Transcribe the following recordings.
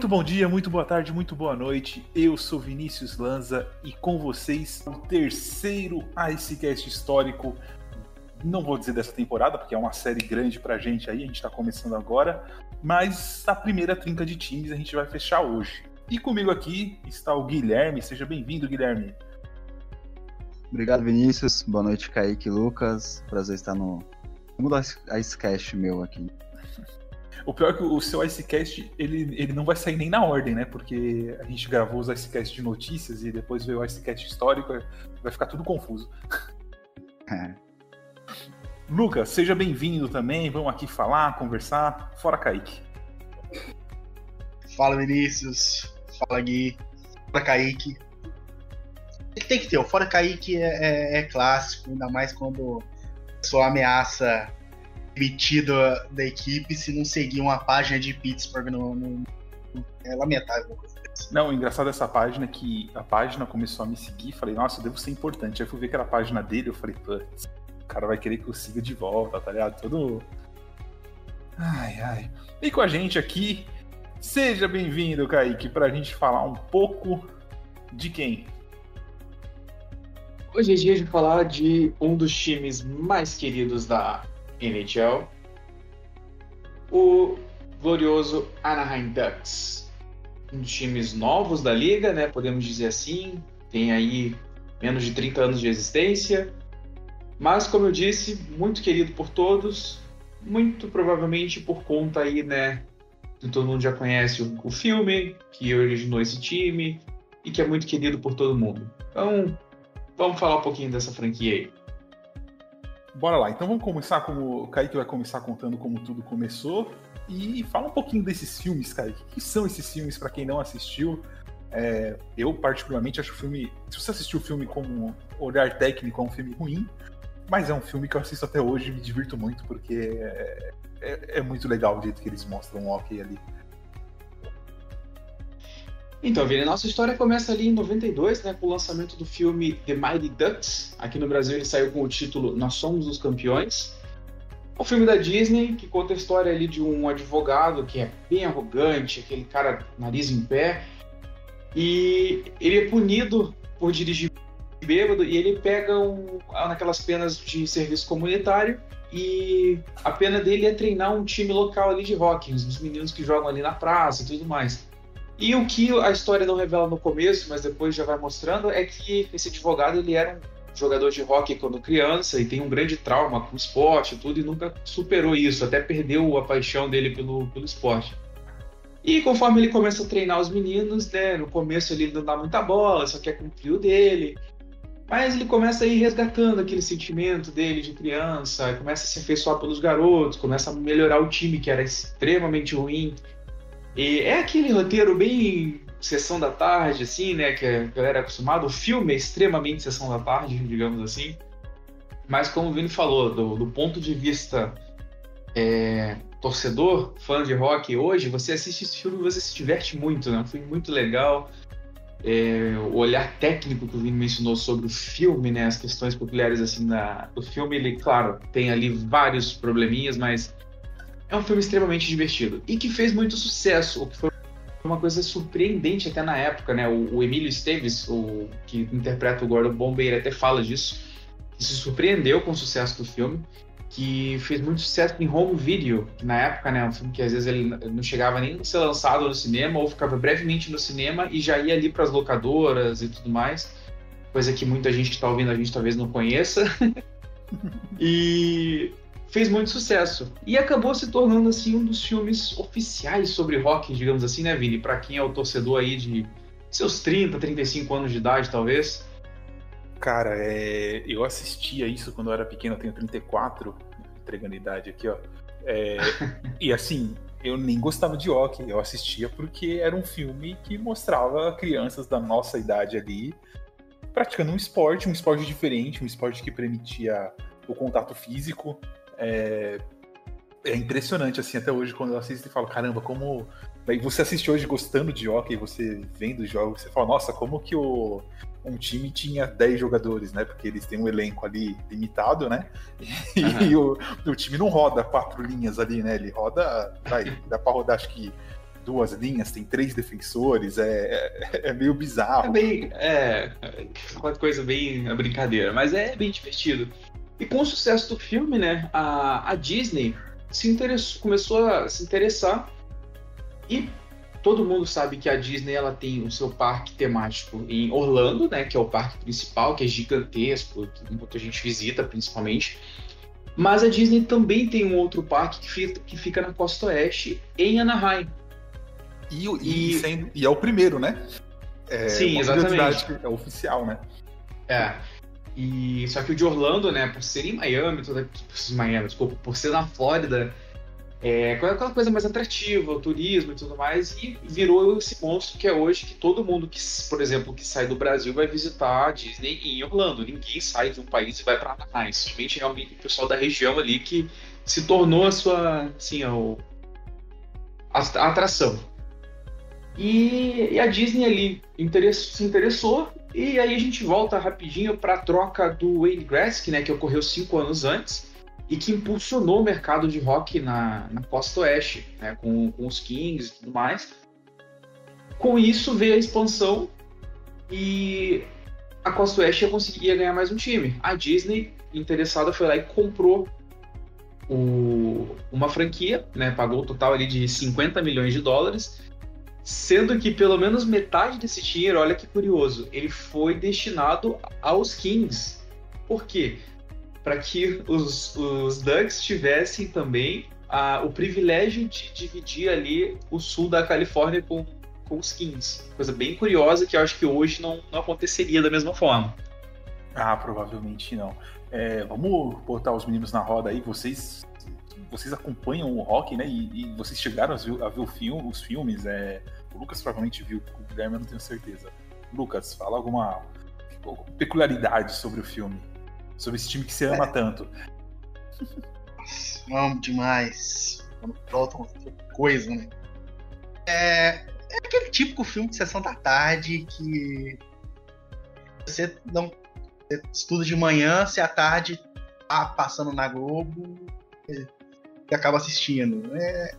Muito bom dia, muito boa tarde, muito boa noite. Eu sou Vinícius Lanza e com vocês o terceiro Icecast histórico. Não vou dizer dessa temporada, porque é uma série grande pra gente aí, a gente tá começando agora. Mas a primeira trinca de times a gente vai fechar hoje. E comigo aqui está o Guilherme. Seja bem-vindo, Guilherme. Obrigado, Vinícius. Boa noite, Kaique Lucas. Prazer estar no mundo Icecast meu aqui. O pior é que o seu Icecast, ele, ele não vai sair nem na ordem, né? Porque a gente gravou os Icecast de notícias e depois veio o Icecast histórico, vai ficar tudo confuso. É. Lucas, seja bem-vindo também. Vamos aqui falar, conversar. Fora Kaique. Fala, Vinícius. Fala, Gui. Fora Kaique. Tem que ter, o Fora Kaique é, é, é clássico, ainda mais quando a pessoa ameaça demitido da equipe se não seguir uma página de Pittsburgh no, no é lamentável. Não, o engraçado dessa página é que a página começou a me seguir, falei, nossa, eu devo ser importante. Aí fui ver que era a página dele, eu falei, putz, o cara vai querer que eu siga de volta, tá ligado? Todo. Ai, ai. E com a gente aqui, seja bem-vindo, Kaique, pra gente falar um pouco de quem? Hoje é dia de falar de um dos times mais queridos da NHL, o glorioso Anaheim Ducks. Um dos times novos da liga, né? Podemos dizer assim. Tem aí menos de 30 anos de existência. Mas, como eu disse, muito querido por todos. Muito provavelmente por conta aí, né? Todo mundo já conhece o, o filme que originou esse time e que é muito querido por todo mundo. Então, vamos falar um pouquinho dessa franquia aí. Bora lá, então vamos começar como. O Kaique vai começar contando como tudo começou. E fala um pouquinho desses filmes, Kaique. O que são esses filmes para quem não assistiu? É, eu, particularmente, acho o filme. Se você assistiu o filme como olhar técnico, é um filme ruim. Mas é um filme que eu assisto até hoje e me divirto muito, porque é, é, é muito legal o jeito que eles mostram o hockey ali. Então, Vini, nossa história começa ali em 92, né, com o lançamento do filme The Mighty Ducks. Aqui no Brasil ele saiu com o título Nós Somos os Campeões. É um filme da Disney que conta a história ali de um advogado que é bem arrogante, aquele cara nariz em pé, e ele é punido por dirigir bêbado e ele pega um, naquelas penas de serviço comunitário e a pena dele é treinar um time local ali de hockey, os meninos que jogam ali na praça e tudo mais. E o que a história não revela no começo, mas depois já vai mostrando, é que esse advogado ele era um jogador de hockey quando criança e tem um grande trauma com o esporte e tudo e nunca superou isso, até perdeu a paixão dele pelo, pelo esporte. E conforme ele começa a treinar os meninos, né, no começo ele não dá muita bola, só quer cumprir o dele. Mas ele começa a ir resgatando aquele sentimento dele de criança, começa a se afeiçoar pelos garotos, começa a melhorar o time que era extremamente ruim. E é aquele roteiro bem sessão da tarde, assim, né? Que a galera é acostumada. O filme é extremamente sessão da tarde, digamos assim. Mas como o Vini falou, do, do ponto de vista é, torcedor, fã de rock hoje, você assiste esse filme e você se diverte muito, né? É um filme muito legal. É, o olhar técnico que o Vini mencionou sobre o filme, né? As questões peculiares assim da, do filme, ele, claro, tem ali vários probleminhas, mas é um filme extremamente divertido e que fez muito sucesso, o que foi uma coisa surpreendente até na época, né? O, o Emílio Esteves, o que interpreta o Gordon Bombay, ele até fala disso, que se surpreendeu com o sucesso do filme, que fez muito sucesso em home video, que na época, né, um filme que às vezes ele não chegava nem a ser lançado no cinema ou ficava brevemente no cinema e já ia ali para as locadoras e tudo mais, coisa que muita gente que está ouvindo a gente talvez não conheça. e fez muito sucesso e acabou se tornando assim um dos filmes oficiais sobre rock, digamos assim, né, Vini? Para quem é o torcedor aí de seus 30, 35 anos de idade, talvez. Cara, é... eu assistia isso quando eu era pequeno, eu tenho 34, entregando idade aqui, ó. É... e assim, eu nem gostava de hockey, eu assistia porque era um filme que mostrava crianças da nossa idade ali praticando um esporte, um esporte diferente, um esporte que permitia o contato físico, é, é impressionante, assim, até hoje, quando eu assisto e falo, caramba, como. Daí você assiste hoje gostando de hockey, você vendo os jogos, você fala, nossa, como que o, um time tinha 10 jogadores, né? Porque eles têm um elenco ali limitado, né? E, uhum. e o, o, time não roda quatro linhas ali, né? Ele roda. Vai, dá pra rodar, acho que duas linhas, tem três defensores, é, é, é meio bizarro. É bem. É. Uma coisa bem a brincadeira, mas é bem divertido. E com o sucesso do filme, né? A, a Disney se interessou, começou a se interessar e todo mundo sabe que a Disney ela tem o seu parque temático em Orlando, né, que é o parque principal, que é gigantesco, que muita gente visita principalmente. Mas a Disney também tem um outro parque que fica, que fica na costa oeste, em Anaheim. E, e, e, e é o primeiro, né? É Sim, exatamente. É oficial, né? É. E só que o de Orlando, né, por ser em Miami, toda, Miami, desculpa, por ser na Flórida, é aquela coisa mais atrativa, o turismo e tudo mais, e virou esse monstro que é hoje que todo mundo que, por exemplo, que sai do Brasil vai visitar a Disney em Orlando. Ninguém sai de um país e vai para Anaheim, somente realmente o pessoal da região ali que se tornou a sua, assim, a, a atração. E, e, a Disney ali se interessou e aí a gente volta rapidinho para a troca do Wayne Gretzky, né, que ocorreu cinco anos antes e que impulsionou o mercado de rock na, na costa oeste, né, com, com os Kings e tudo mais. Com isso veio a expansão e a costa oeste conseguia ganhar mais um time. A Disney, interessada, foi lá e comprou o, uma franquia, né, pagou o total ali de 50 milhões de dólares Sendo que pelo menos metade desse dinheiro, olha que curioso, ele foi destinado aos Kings. Por quê? Para que os, os Ducks tivessem também a, o privilégio de dividir ali o sul da Califórnia com, com os Kings. Coisa bem curiosa que eu acho que hoje não, não aconteceria da mesma forma. Ah, provavelmente não. É, vamos botar os meninos na roda aí. Vocês vocês acompanham o rock, né? E, e vocês chegaram a ver, a ver filme, os filmes. É... O Lucas provavelmente viu, o Guilherme eu não tenho certeza. Lucas, fala alguma peculiaridade sobre o filme. Sobre esse time que você ama é. tanto. Amo demais. Quando falta coisa, né? É, é aquele típico filme de sessão da tarde que você não você estuda de manhã, se à tarde tá passando na Globo, que acaba assistindo. É...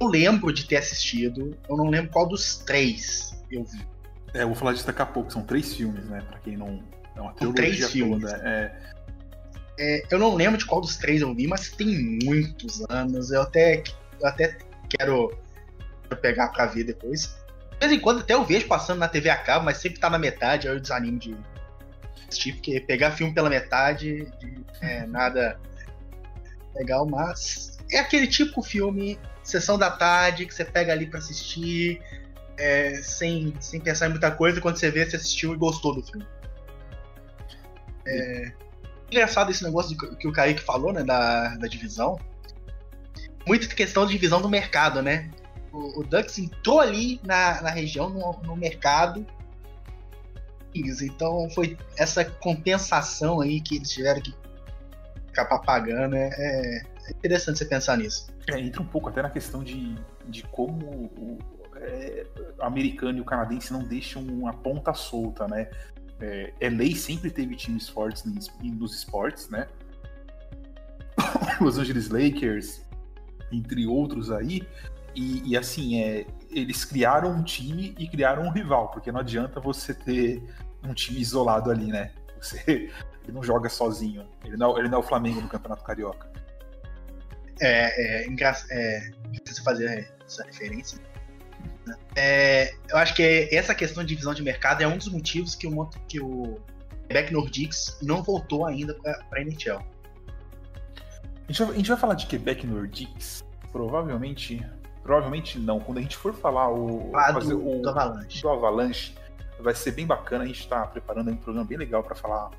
Eu lembro de ter assistido, eu não lembro qual dos três eu vi. É, eu vou falar disso daqui a pouco, são três filmes, né? Pra quem não. É uma trilogia três filmes. toda. É... É, eu não lembro de qual dos três eu vi, mas tem muitos anos. Eu até, eu até quero, quero pegar pra ver depois. De vez em quando até eu vejo passando na TV a cabo, mas sempre tá na metade, aí eu desanimo de assistir, porque pegar filme pela metade é nada legal, mas é aquele de filme, sessão da tarde, que você pega ali para assistir, é, sem, sem pensar em muita coisa, quando você vê, você assistiu e gostou do filme. É, engraçado esse negócio que o Kaique falou, né, da, da divisão. Muita questão de divisão do mercado, né? O, o Dux entrou ali na, na região, no, no mercado, então foi essa compensação aí que eles tiveram que acabar pagando. É, é interessante você pensar nisso. É, entra um pouco até na questão de, de como o, é, americano e o canadense não deixam uma ponta solta, né? É, LA sempre teve times fortes nos esportes, né? Los Angeles Lakers, entre outros aí. E, e, assim, é, eles criaram um time e criaram um rival, porque não adianta você ter um time isolado ali, né? Você, ele não joga sozinho. Ele não, ele não é o Flamengo no Campeonato Carioca. É, é engraçado é, fazer essa referência. É, eu acho que essa questão de divisão de mercado é um dos motivos que o, que o Quebec Nordiques não voltou ainda para a NHL. A gente, vai, a gente vai falar de Quebec Nordiques, provavelmente. Provavelmente não. Quando a gente for falar o. Ah, fazer do, o, do Avalanche. Do Avalanche, vai ser bem bacana. A gente está preparando um programa bem legal para falar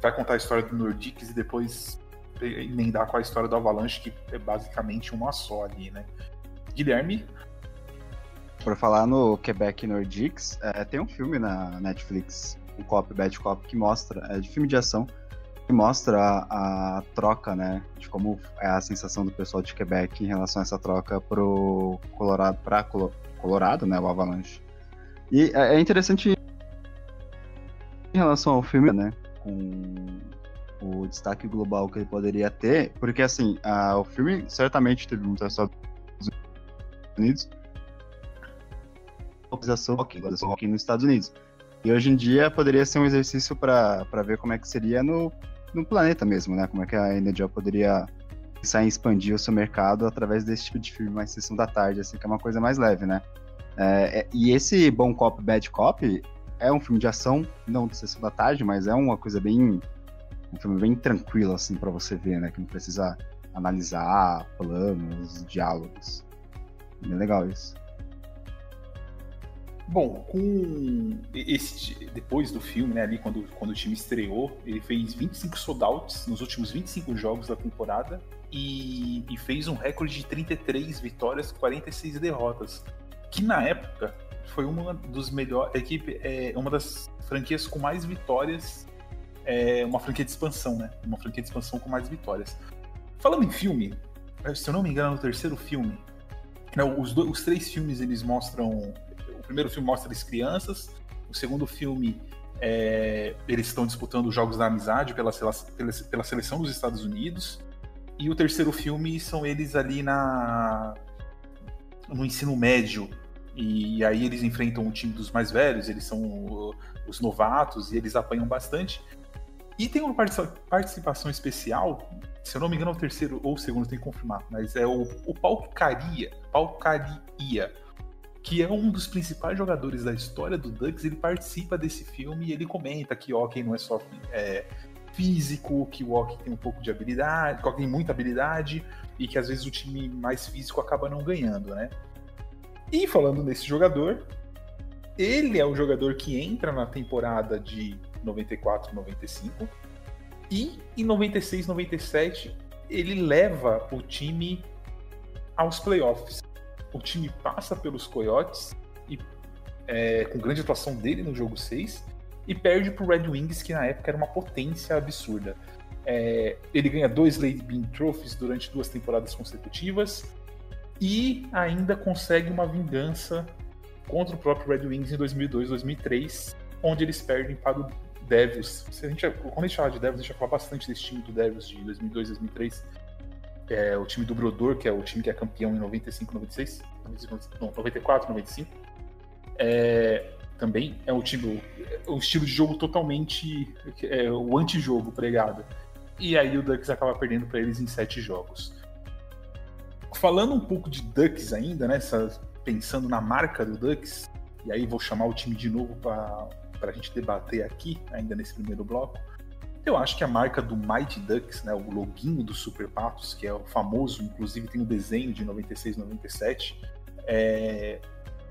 vai contar a história do Nordiques e depois emendar com a história do Avalanche, que é basicamente uma só ali, né? Guilherme? Por falar no Quebec Nordiques, é, tem um filme na Netflix, o Cop Bad Cop, que mostra, é de filme de ação, mostra a, a, troca, né, de como é a sensação do pessoal de Quebec em relação a essa troca pro Colorado, para Colorado, né, o Avalanche. E é, é interessante em relação ao filme, né, com o destaque global que ele poderia ter, porque assim, a, o filme certamente teve muita Estados Unidos, localização aqui, nos Estados Unidos. E hoje em dia poderia ser um exercício para ver como é que seria no, no planeta mesmo, né? Como é que a NHL poderia pensar em expandir o seu mercado através desse tipo de filme mais sessão da tarde, assim, que é uma coisa mais leve, né? É, é, e esse Bom Cop, Bad Cop é um filme de ação, não de sessão da tarde, mas é uma coisa bem. um filme bem tranquilo, assim, para você ver, né? Que não precisa analisar planos, diálogos. Bem legal isso. Bom, com esse depois do filme, né, ali quando, quando o time estreou, ele fez 25 sold-outs nos últimos 25 jogos da temporada e, e fez um recorde de 33 vitórias, 46 derrotas, que na época foi uma dos melhores equipe é uma das franquias com mais vitórias, é uma franquia de expansão, né? Uma franquia de expansão com mais vitórias. Falando em filme, se eu não me engano, no terceiro filme, não, os, dois, os três filmes eles mostram primeiro filme mostra eles crianças, o segundo filme é, eles estão disputando os Jogos da Amizade pela, pela, pela seleção dos Estados Unidos, e o terceiro filme são eles ali na no ensino médio, e, aí eles enfrentam o time dos mais velhos, eles são os novatos e eles apanham bastante. E tem uma participação especial, se eu não me engano, é o terceiro ou o segundo, tem que confirmar, mas é o, o Paucaria, Paucaria, que é um dos principais jogadores da história do Ducks, ele participa desse filme e ele comenta que o hockey não é só é, físico, que o hockey tem um pouco de habilidade, que o tem muita habilidade e que às vezes o time mais físico acaba não ganhando, né? E falando nesse jogador, ele é o jogador que entra na temporada de 94, 95 e em 96, 97 ele leva o time aos playoffs o time passa pelos Coyotes e é, com grande atuação dele no jogo 6 e perde para o Red Wings, que na época era uma potência absurda. É, ele ganha dois Lady Bean Trophies durante duas temporadas consecutivas e ainda consegue uma vingança contra o próprio Red Wings em 2002, 2003, onde eles perdem para o Devils. Se a gente, quando a gente fala de Devils, a gente vai falar bastante desse time do Devils de 2002, 2003 é, o time do Brodor, que é o time que é campeão em 95, 96, não, 94, 95. É, também é um time, um estilo de jogo totalmente é, o antijogo pregado. E aí o Ducks acaba perdendo para eles em sete jogos. Falando um pouco de Ducks ainda, né, pensando na marca do Ducks, e aí vou chamar o time de novo para a gente debater aqui, ainda nesse primeiro bloco. Eu acho que a marca do Mighty Ducks, né, o loginho do Super Patos, que é o famoso, inclusive tem o um desenho de 96, 97, é,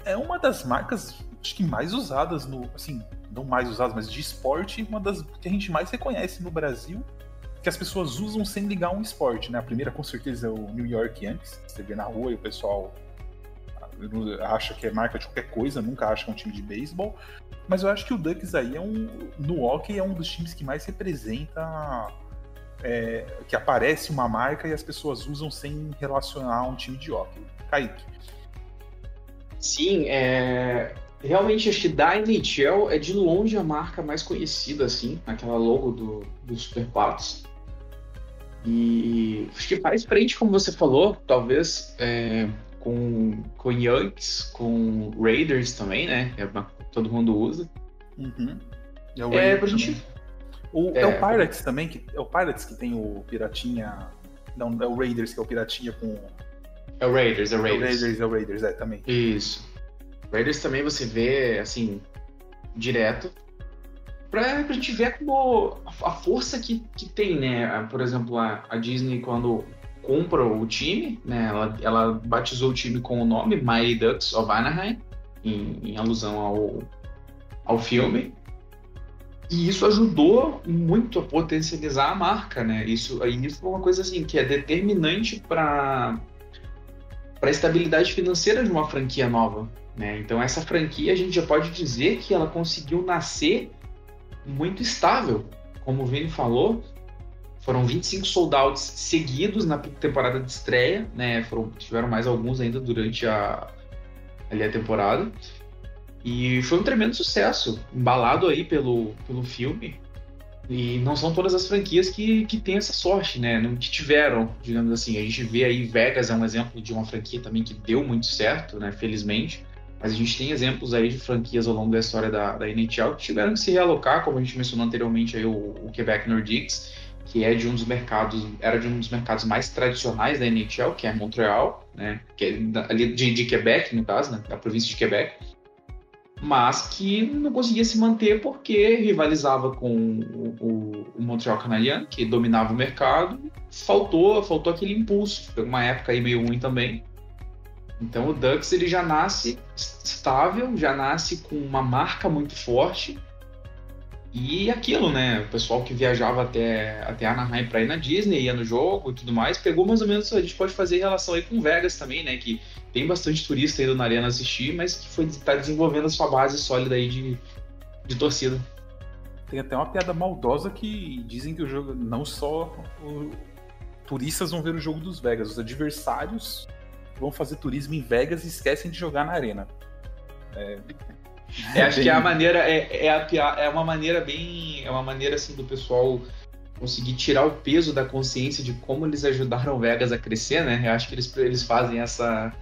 é uma das marcas acho que mais usadas no, assim, não mais usadas, mas de esporte, uma das que a gente mais reconhece no Brasil, que as pessoas usam sem ligar um esporte, né? A primeira com certeza é o New York Yankees, você vê na rua e o pessoal acha que é marca de qualquer coisa, nunca acha que é um time de beisebol. Mas eu acho que o Ducks aí é um. No hockey é um dos times que mais representa. É, que aparece uma marca e as pessoas usam sem relacionar um time de hockey. Kaique. Sim, é, realmente acho que da NHL é de longe a marca mais conhecida, assim, aquela logo do, do Super Patos. E acho que faz frente, como você falou, talvez é, com, com Yankees, com Raiders também, né? É uma, todo mundo usa. Uhum. É, o é pra gente. O, é, é, o Pirates também, que, é o Pirates que tem o Piratinha. Não, é o Raiders que é o Piratinha com. É o Raiders, é o Raiders. É o Raiders, é o Raiders, é, também. Isso. Raiders também você vê, assim, direto. Pra, pra gente ver como a, a força que, que tem, né? Por exemplo, a, a Disney, quando compra o time, né? Ela, ela batizou o time com o nome Mighty Ducks of Anaheim, em, em alusão ao, ao filme. E isso ajudou muito a potencializar a marca, né? Isso, isso foi uma coisa assim que é determinante para para a estabilidade financeira de uma franquia nova, né? Então essa franquia a gente já pode dizer que ela conseguiu nascer muito estável, como o Vini falou, Foram 25 sold-outs seguidos na temporada de estreia, né? Foram, tiveram mais alguns ainda durante a, ali a temporada. E foi um tremendo sucesso, embalado aí pelo, pelo filme. E não são todas as franquias que, que têm essa sorte, né? Não que tiveram, digamos assim. A gente vê aí Vegas é um exemplo de uma franquia também que deu muito certo, né? Felizmente. Mas a gente tem exemplos aí de franquias ao longo da história da, da NHL que tiveram que se realocar, como a gente mencionou anteriormente aí o, o Quebec Nordiques, que é de um dos mercados, era de um dos mercados mais tradicionais da NHL, que é Montreal, né? Que é ali de, de Quebec, no caso, né? Da província de Quebec mas que não conseguia se manter porque rivalizava com o, o, o, Montreal Canadiens, que dominava o mercado. Faltou, faltou aquele impulso. Foi uma época aí meio ruim também. Então o Ducks ele já nasce estável, já nasce com uma marca muito forte. E aquilo, né? O pessoal que viajava até, até Anaheim para ir na Disney, ia no jogo e tudo mais, pegou mais ou menos. A gente pode fazer relação aí com Vegas também, né? Que tem bastante turista indo na arena assistir, mas que foi tá desenvolvendo a sua base sólida aí de, de torcida. Tem até uma piada maldosa que dizem que o jogo não só o, turistas vão ver o jogo dos Vegas, os adversários vão fazer turismo em Vegas e esquecem de jogar na arena. É, é, acho bem... que é a maneira é, é, a, é uma maneira bem é uma maneira assim do pessoal conseguir tirar o peso da consciência de como eles ajudaram Vegas a crescer, né? Eu acho que eles, eles fazem essa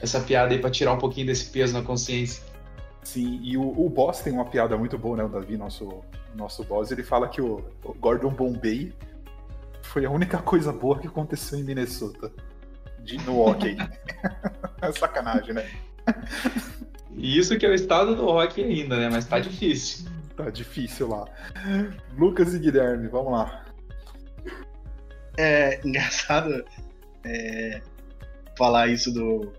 essa piada aí pra tirar um pouquinho desse peso na consciência. Sim, e o, o boss tem uma piada muito boa, né? O Davi, nosso, nosso boss, ele fala que o, o Gordon Bombay foi a única coisa boa que aconteceu em Minnesota. De, no hockey. é sacanagem, né? E isso que é o estado do hockey ainda, né? Mas tá difícil. Tá difícil lá. Lucas e Guilherme, vamos lá. É engraçado é, falar isso do,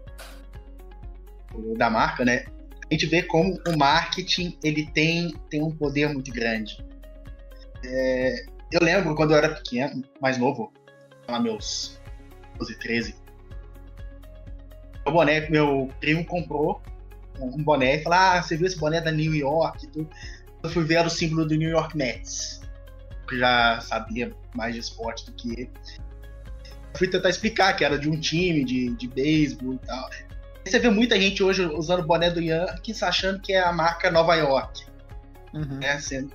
da marca, né? A gente vê como o marketing ele tem, tem um poder muito grande. É, eu lembro quando eu era pequeno, mais novo, lá meus 12, 13. O boné meu primo comprou um boné e falou: Ah, você viu esse boné da New York? Eu fui ver o símbolo do New York Mets, que já sabia mais de esporte do que ele. Eu fui tentar explicar que era de um time de, de beisebol e tal. Você vê muita gente hoje usando o boné do Yankees achando que é a marca Nova York. Uhum. É, você,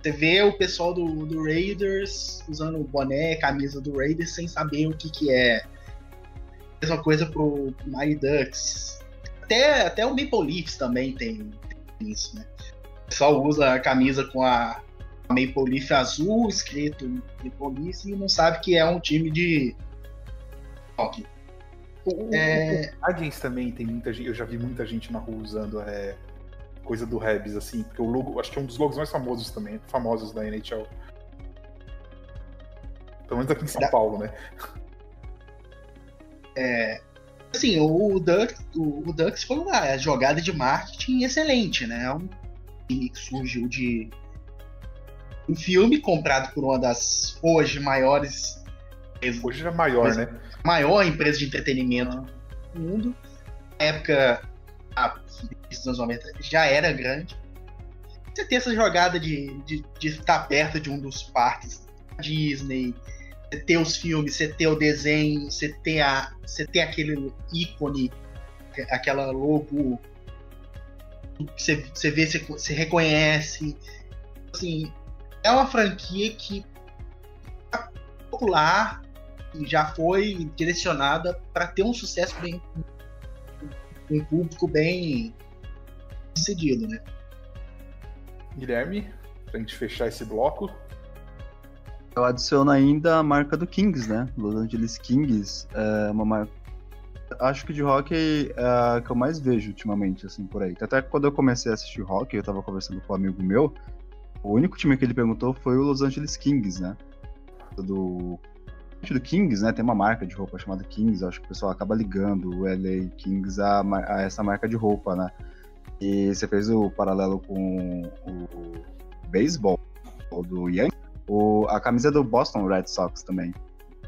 você vê o pessoal do, do Raiders usando o boné, camisa do Raiders sem saber o que, que é. Mesma coisa pro Mighty Ducks. Até, até o Maple Leafs também tem, tem isso, né? O pessoal usa a camisa com a, Maple Leaf azul, escrito Maple Leafs, e não sabe que é um time de hockey. O, é... o também tem muita gente, eu já vi muita gente na rua usando é, coisa do Rebs, assim, porque o logo, acho que é um dos logos mais famosos também, famosos da NHL. Pelo menos aqui em São da... Paulo, né? É, assim, o, Ducks, o, o Ducks foi uma jogada de marketing excelente, né? É um time que surgiu de um filme comprado por uma das hoje maiores. Hoje é maior, né? maior empresa de entretenimento do mundo. Na época, a dos anos 90 já era grande. Você ter essa jogada de, de, de estar perto de um dos parques da Disney, você ter os filmes, você ter o desenho, você ter, a, você ter aquele ícone, aquela logo você, você vê, você, você reconhece. Assim, é uma franquia que é popular já foi direcionada para ter um sucesso bem um público bem seguido, né? Guilherme, pra gente fechar esse bloco. Eu adiciono ainda a marca do Kings, né? Los Angeles Kings é uma marca. Acho que de hockey é a que eu mais vejo ultimamente, assim, por aí. Até quando eu comecei a assistir hockey, eu tava conversando com um amigo meu. O único time que ele perguntou foi o Los Angeles Kings, né? Do do Kings, né? Tem uma marca de roupa chamada Kings, acho que o pessoal acaba ligando o LA Kings a, a essa marca de roupa, né? E você fez o paralelo com o beisebol do Yankees, o, a camisa do Boston Red Sox também.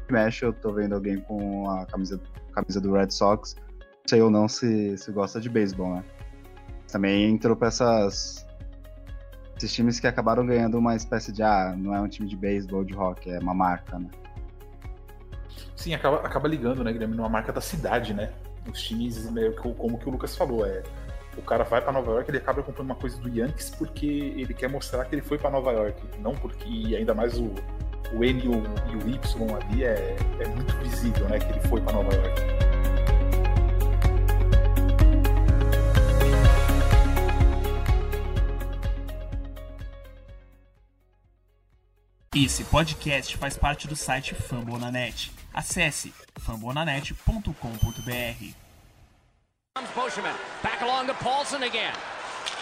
Mexe, eu tô vendo alguém com a camisa, camisa do Red Sox, não sei ou não se, se gosta de beisebol, né? Também entrou pra essas esses times que acabaram ganhando uma espécie de, ah, não é um time de beisebol de rock, é uma marca, né? Sim, acaba, acaba ligando, né, Guilherme, numa marca da cidade, né? Os times, como que o Lucas falou, é o cara vai para Nova York, ele acaba comprando uma coisa do Yankees porque ele quer mostrar que ele foi para Nova York, não porque e ainda mais o, o N e o, e o Y ali é, é muito visível, né, que ele foi para Nova York. Esse podcast faz parte do site Fambonanet. Acesse fambonanet.com.br. Back along to Paulson again.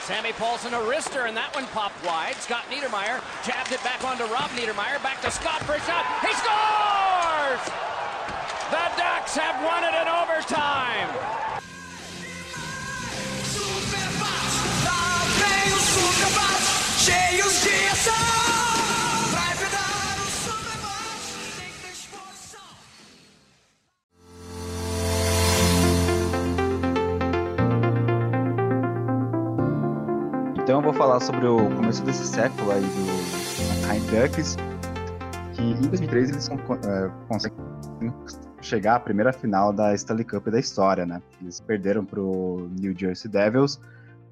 Sammy Paulson a wrister, and that one popped wide. Scott Niedermeyer jabbed it back onto Rob Niedermeyer. Back to Scott for a shot. He scores! The Ducks have won it in overtime. Então eu vou falar sobre o começo desse século aí do Anaheim Ducks, que em 2003 eles é, conseguem chegar à primeira final da Stanley Cup da história, né? Eles perderam pro New Jersey Devils.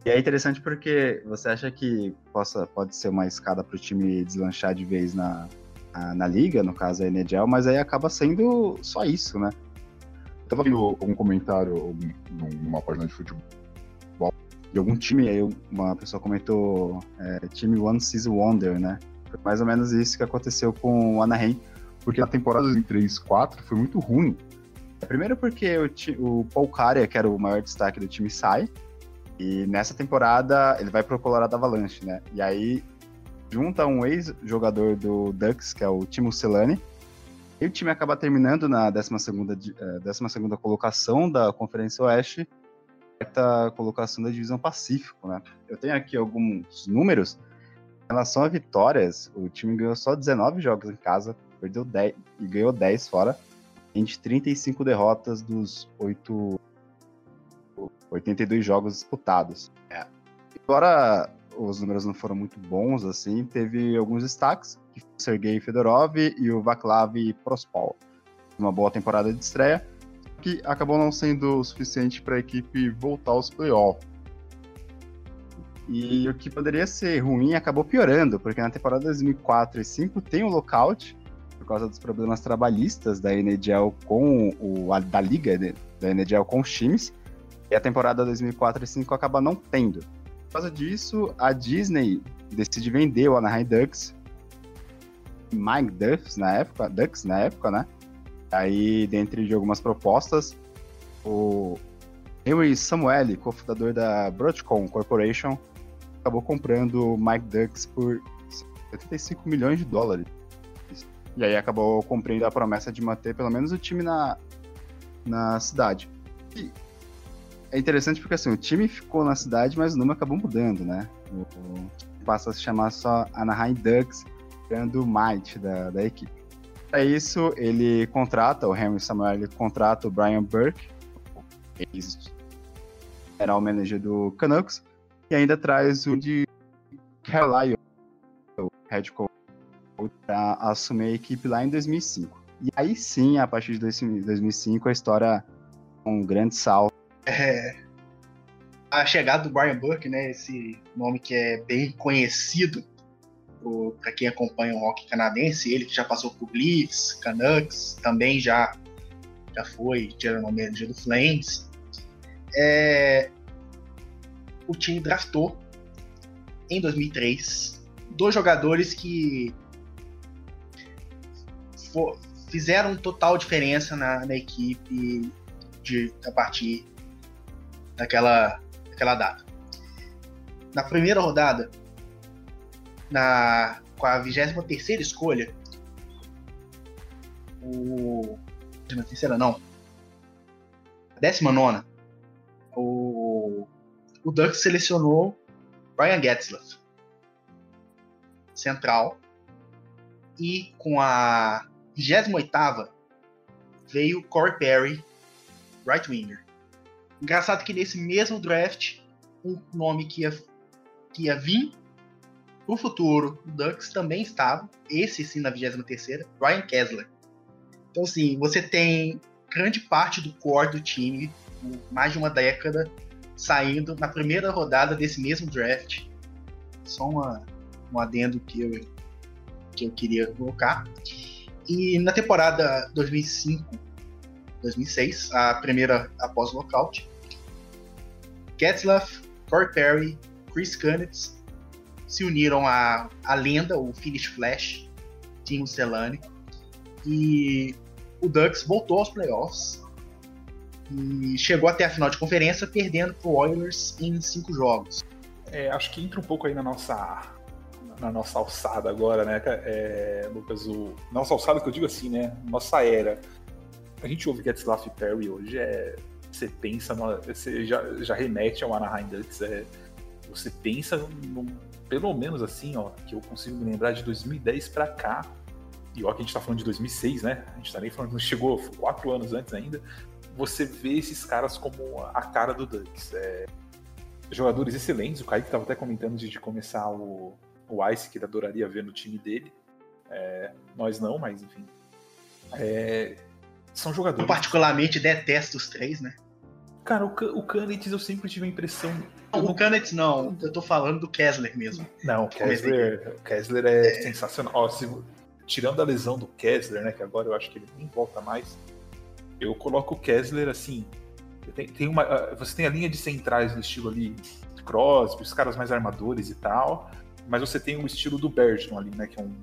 E é interessante porque você acha que possa, pode ser uma escada para o time deslanchar de vez na, na, liga, no caso a NHL, mas aí acaba sendo só isso, né? Eu tava vendo algum comentário numa página de futebol de algum time, aí uma pessoa comentou é, time One Season Wonder, né? Foi mais ou menos isso que aconteceu com o Anaheim, porque a temporada 2003-4 foi muito ruim. Primeiro porque o, o Paul Carey, que era o maior destaque do time, sai, e nessa temporada ele vai pro Colorado Avalanche, né? E aí junta um ex-jogador do Ducks, que é o Timo Celani, e o time acaba terminando na 12ª, 12ª colocação da Conferência Oeste, quarta colocação da divisão Pacífico, né? Eu tenho aqui alguns números. Em relação a vitórias, o time ganhou só 19 jogos em casa, perdeu 10 e ganhou 10 fora, entre 35 derrotas dos 8, 82 jogos disputados. É. Embora os números não foram muito bons, assim, teve alguns destaques, que o Sergei Fedorov e o Vaclav Prospol. Uma boa temporada de estreia, que acabou não sendo o suficiente para a equipe voltar aos playoffs. E o que poderia ser ruim acabou piorando, porque na temporada 2004 e 2005 tem o um lockout por causa dos problemas trabalhistas da NHL com o da liga da NHL com os times. E a temporada 2004 e 2005 acaba não tendo. Por causa disso, a Disney decide vender o Anaheim Ducks, Mike Ducks na época, Ducks na época, né? Aí, dentre de algumas propostas, o Henry Samueli, cofundador da Broadcom Corporation, acabou comprando Mike Ducks por 75 milhões de dólares. E aí acabou cumprindo a promessa de manter pelo menos o time na, na cidade. E é interessante porque assim, o time ficou na cidade, mas o nome acabou mudando, né? O, o passa a se chamar só Anaheim Ducks, criando o Might da, da equipe. Para isso, ele contrata, o Henry Samuel, ele contrata o Brian Burke, ex-general manager do Canucks, e ainda traz o de Carlisle, o head coach, para assumir a equipe lá em 2005. E aí sim, a partir de 2005, a história um grande salto. É, a chegada do Brian Burke, né, esse nome que é bem conhecido para quem acompanha o rock canadense, ele que já passou por Leafs, Canucks, também já, já foi general manager do Flames. É, o time draftou em 2003 dois jogadores que for, fizeram total diferença na, na equipe de, a partir daquela, daquela data. Na primeira rodada, na, com a 23 escolha, o. 23 não. A 19, o, o Ducks selecionou Brian Getzlaff, central, e com a 28 veio Corey Perry, right winger. Engraçado que nesse mesmo draft, um nome que ia, que ia vir no futuro, o Ducks também estava, esse sim na 23 Ryan Kessler. Então, assim, você tem grande parte do core do time, mais de uma década, saindo na primeira rodada desse mesmo draft. Só uma, um adendo que eu, que eu queria colocar. E na temporada 2005, 2006, a primeira após o lockout, Getzlaff, Corey Perry, Chris Kunitz se uniram à, à lenda, o Finish Flash, Timo Celani, e o Ducks voltou aos playoffs e chegou até a final de conferência, perdendo para o Oilers em cinco jogos. É, acho que entra um pouco aí na nossa na nossa alçada agora, né, é, Lucas? O, nossa alçada que eu digo assim, né? Nossa era. A gente ouve Getzlaff Perry hoje, é, você pensa, você já, já remete ao Anaheim Ducks, é, você pensa pelo menos assim, ó, que eu consigo me lembrar de 2010 para cá, e ó que a gente tá falando de 2006, né? A gente tá nem falando, chegou quatro anos antes ainda, você vê esses caras como a cara do Ducks. É, jogadores excelentes, o Kaique estava até comentando de, de começar o, o Ice, que ele adoraria ver no time dele. É, nós não, mas enfim. É, são jogadores. Eu particularmente detesto os três, né? Cara, o, o eu sempre tive a impressão. O Kanitz não, eu tô falando do Kessler mesmo. Não, o Kessler, Kessler é, é, sensacional. Ó, se, tirando a lesão do Kessler, né, que agora eu acho que ele nem volta mais, eu coloco o Kessler assim. Tem, tem uma, ah, você tem a linha de centrais no estilo ali Crosby, os caras mais armadores e tal, mas você tem o estilo do Bergeron ali, né? Que é um.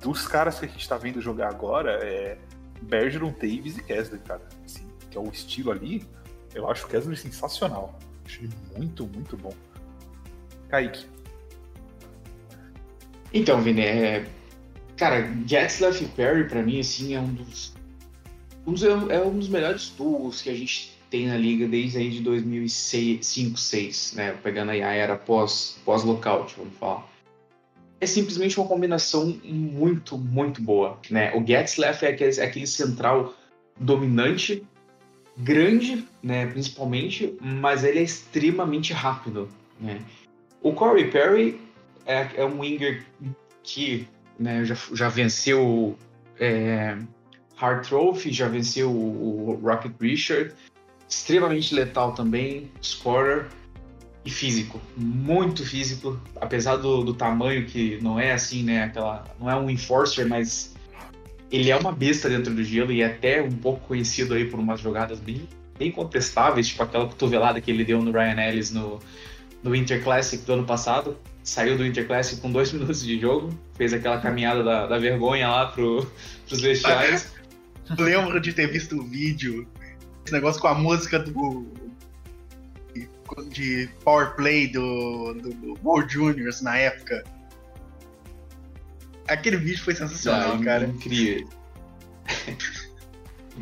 Dos caras que a gente tá vendo jogar agora, é Bergeron, Davis e Kessler, cara. Assim, que é o estilo ali, eu acho o Kessler sensacional. Acho ele muito, muito bom. Kaique. Então, Vini, é... cara, Getzlaff e Perry, pra mim, assim, é um dos é um dos melhores duos que a gente tem na liga desde aí de 2005, 2006, né? Pegando aí a era pós, pós lockout, vamos falar. É simplesmente uma combinação muito, muito boa, né? O Getzlaff é aquele, é aquele central dominante, grande, né? Principalmente, mas ele é extremamente rápido, né? O Corey Perry é, é um winger que né, já, já venceu é, Hard Trophy, já venceu o, o Rocket Richard, extremamente letal também, scorer e físico, muito físico, apesar do, do tamanho que não é assim, né, aquela, não é um enforcer, mas ele é uma besta dentro do gelo e é até um pouco conhecido aí por umas jogadas bem, bem contestáveis, tipo aquela cotovelada que ele deu no Ryan Ellis no, no Winter Classic do ano passado. Saiu do Winter Classic com dois minutos de jogo, fez aquela caminhada da, da vergonha lá pro, pros vestiários. lembro de ter visto o vídeo, esse negócio com a música do. de Power Play do, do, do World Juniors na época. Aquele vídeo foi sensacional, ah, cara. Incrível.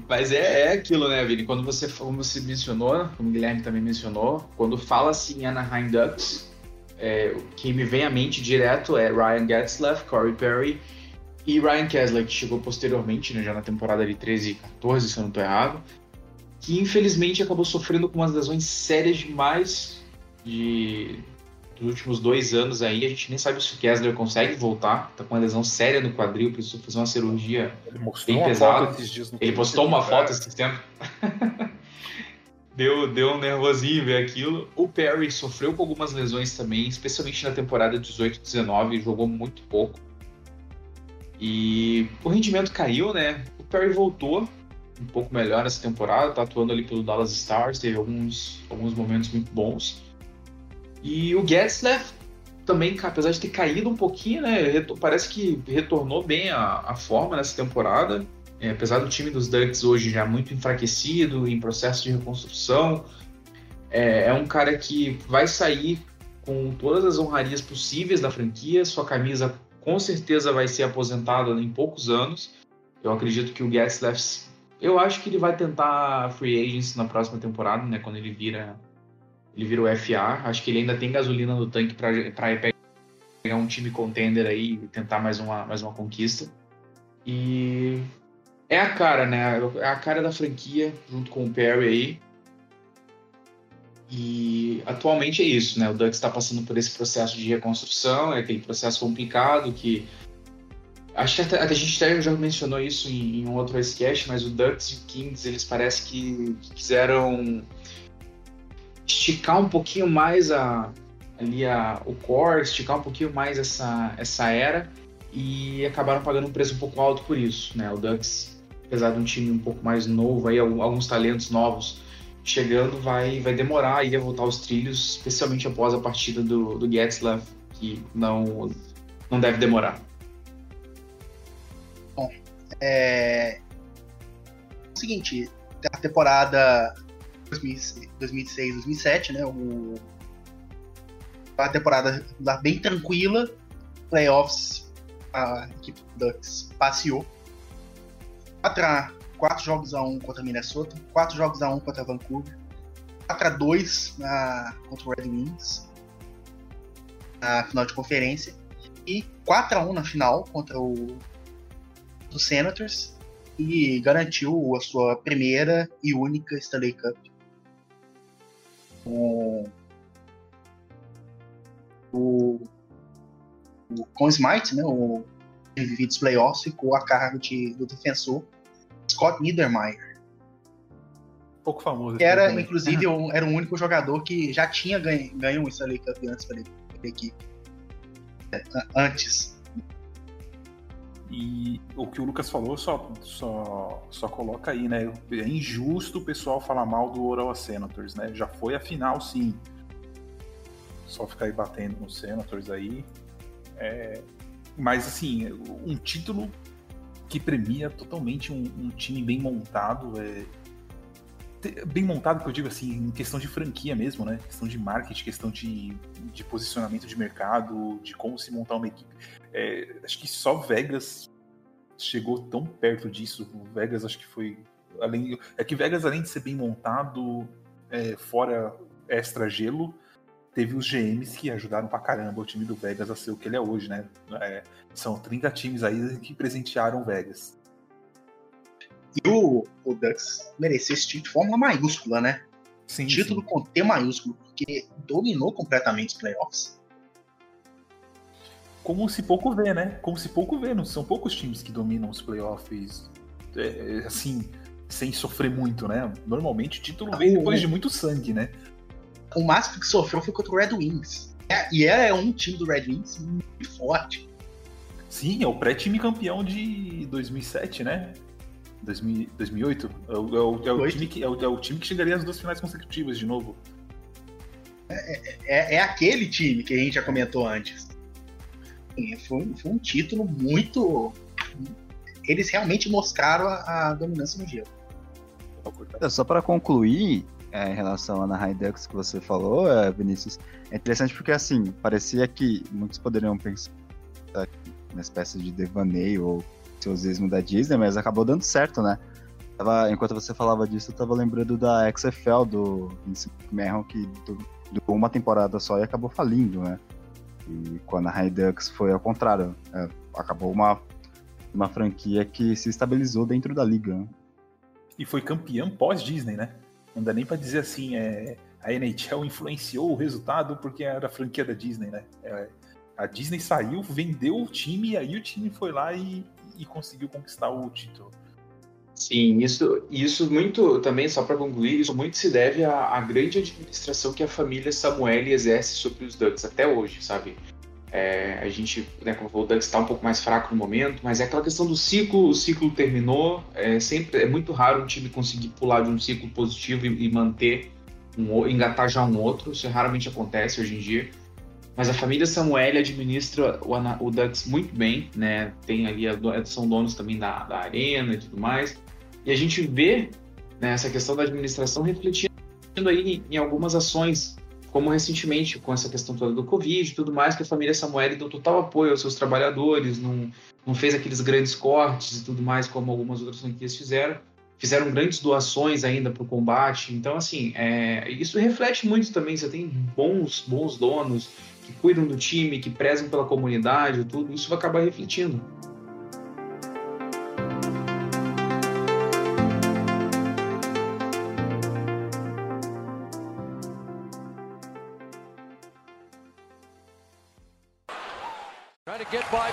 Mas é, é aquilo, né, Vini? Quando você, como você mencionou, como o Guilherme também mencionou, quando fala assim Anaheim Ducks, é, o que me vem à mente direto é Ryan Getzlaff, Corey Perry e Ryan Kessler, que chegou posteriormente, né, já na temporada de 13 e 14, se eu não estou errado, que infelizmente acabou sofrendo com umas lesões sérias demais de, dos últimos dois anos aí. A gente nem sabe se o Kessler consegue voltar, tá com uma lesão séria no quadril, precisou fazer uma cirurgia bem pesada. Ele postou uma foto esse tempo. deu, deu um nervosinho ver aquilo. O Perry sofreu com algumas lesões também, especialmente na temporada 18-19, jogou muito pouco. E o rendimento caiu, né? O Perry voltou um pouco melhor essa temporada, tá atuando ali pelo Dallas Stars, teve alguns, alguns momentos muito bons. E o Getzlaff também, apesar de ter caído um pouquinho, né? Parece que retornou bem a, a forma nessa temporada. É, apesar do time dos Ducks hoje já muito enfraquecido, em processo de reconstrução, é, é um cara que vai sair com todas as honrarias possíveis da franquia. Sua camisa com certeza vai ser aposentado em poucos anos. Eu acredito que o Getzlaff, eu acho que ele vai tentar free agents na próxima temporada, né, quando ele vira ele vira o FA. Acho que ele ainda tem gasolina no tanque para pegar um time contender aí e tentar mais uma mais uma conquista. E é a cara, né? É a cara da franquia junto com o Perry aí. E atualmente é isso, né? O Ducks está passando por esse processo de reconstrução, é aquele processo complicado que acho que até, a gente até já mencionou isso em, em um outro sketch, mas o Ducks e o Kings eles parece que, que quiseram esticar um pouquinho mais a, ali a, o core, esticar um pouquinho mais essa, essa era e acabaram pagando um preço um pouco alto por isso, né? O Ducks, apesar de um time um pouco mais novo, aí alguns talentos novos chegando, vai, vai demorar aí a voltar aos trilhos, especialmente após a partida do, do Getzlaff, que não, não deve demorar. Bom, é... o seguinte, a temporada 2006, 2007, né? O... A temporada bem tranquila, playoffs, a equipe do Ducks passeou. 4 a 4 jogos a 1 contra Minnesota, 4 jogos a 1 contra Vancouver, 4 a 2 na, contra o Red Wings na final de conferência e 4 a 1 na final contra o os Senators e garantiu a sua primeira e única Stanley Cup o, o, o Conn Smythe, né, o MVP dos playoffs, ficou a cargo de, do defensor Scott Niedermayer. Pouco famoso. Que era, inclusive, um, era o único jogador que já tinha ganho, ganho um Stanley Cup antes para a equipe. É, antes. E o que o Lucas falou só, só, só coloca aí, né? É injusto o pessoal falar mal do Oral Senators, né? Já foi a final, sim. Só ficar aí batendo nos Senators aí. É... Mas, assim, um título que premia totalmente um, um time bem montado. É... Bem montado, que eu digo assim, em questão de franquia mesmo, né? Questão de marketing, questão de, de posicionamento de mercado, de como se montar uma equipe. É, acho que só Vegas chegou tão perto disso. Vegas acho que foi. Além, é que Vegas, além de ser bem montado, é, fora extra gelo, teve os GMs que ajudaram pra caramba o time do Vegas a ser o que ele é hoje, né? É, são 30 times aí que presentearam o Vegas. E o, o mereceu esse título de forma maiúscula, né? Sim, título sim. com T maiúsculo, porque dominou completamente os playoffs. Como se pouco vê, né? Como se pouco vê. Não são poucos times que dominam os playoffs é, assim, sem sofrer muito, né? Normalmente o título vem depois de muito sangue, né? O máximo que sofreu foi contra o Red Wings. É, e é um time do Red Wings muito forte. Sim, é o pré-time campeão de 2007, né? 2000, 2008? É o, é o, é o time que, é, o, é o time que chegaria às duas finais consecutivas de novo. É, é, aquele time que a gente já comentou antes. Foi, foi um título muito. Eles realmente mostraram a, a dominância no gelo. Só para concluir, é, em relação à Anaheim Ducks que você falou, é, Vinícius, é interessante porque, assim, parecia que muitos poderiam pensar uma espécie de devaneio ou preciosismo da Disney, mas acabou dando certo, né? Tava, enquanto você falava disso, eu tava lembrando da XFL do Vince McMahon, que durou uma temporada só e acabou falindo, né? E quando a High Ducks foi ao contrário, é, acabou uma, uma franquia que se estabilizou dentro da liga. Né? E foi campeão pós-Disney, né? Não dá nem pra dizer assim, é, a NHL influenciou o resultado porque era a franquia da Disney, né? É, a Disney saiu, vendeu o time e aí o time foi lá e, e conseguiu conquistar o título. Sim, isso, isso muito também, só para concluir, isso muito se deve à, à, grande administração que a família Samuel exerce sobre os Ducks até hoje, sabe? É, a gente, né, como falou, o Ducks está um pouco mais fraco no momento, mas é aquela questão do ciclo, o ciclo terminou, é sempre é muito raro um time conseguir pular de um ciclo positivo e, e manter, um, engatar já um outro, isso raramente acontece hoje em dia. Mas a família Samuel administra o, o Ducks muito bem, né? Tem ali, são donos também da, da arena e tudo mais. E a gente vê né, essa questão da administração refletindo aí em algumas ações, como recentemente com essa questão toda do Covid e tudo mais, que a família Samuel deu total apoio aos seus trabalhadores, não, não fez aqueles grandes cortes e tudo mais, como algumas outras franquias fizeram. Fizeram grandes doações ainda para o combate. Então, assim, é, isso reflete muito também. Você tem bons, bons donos que cuidam do time, que prezam pela comunidade, tudo, isso vai acabar refletindo. Try to get by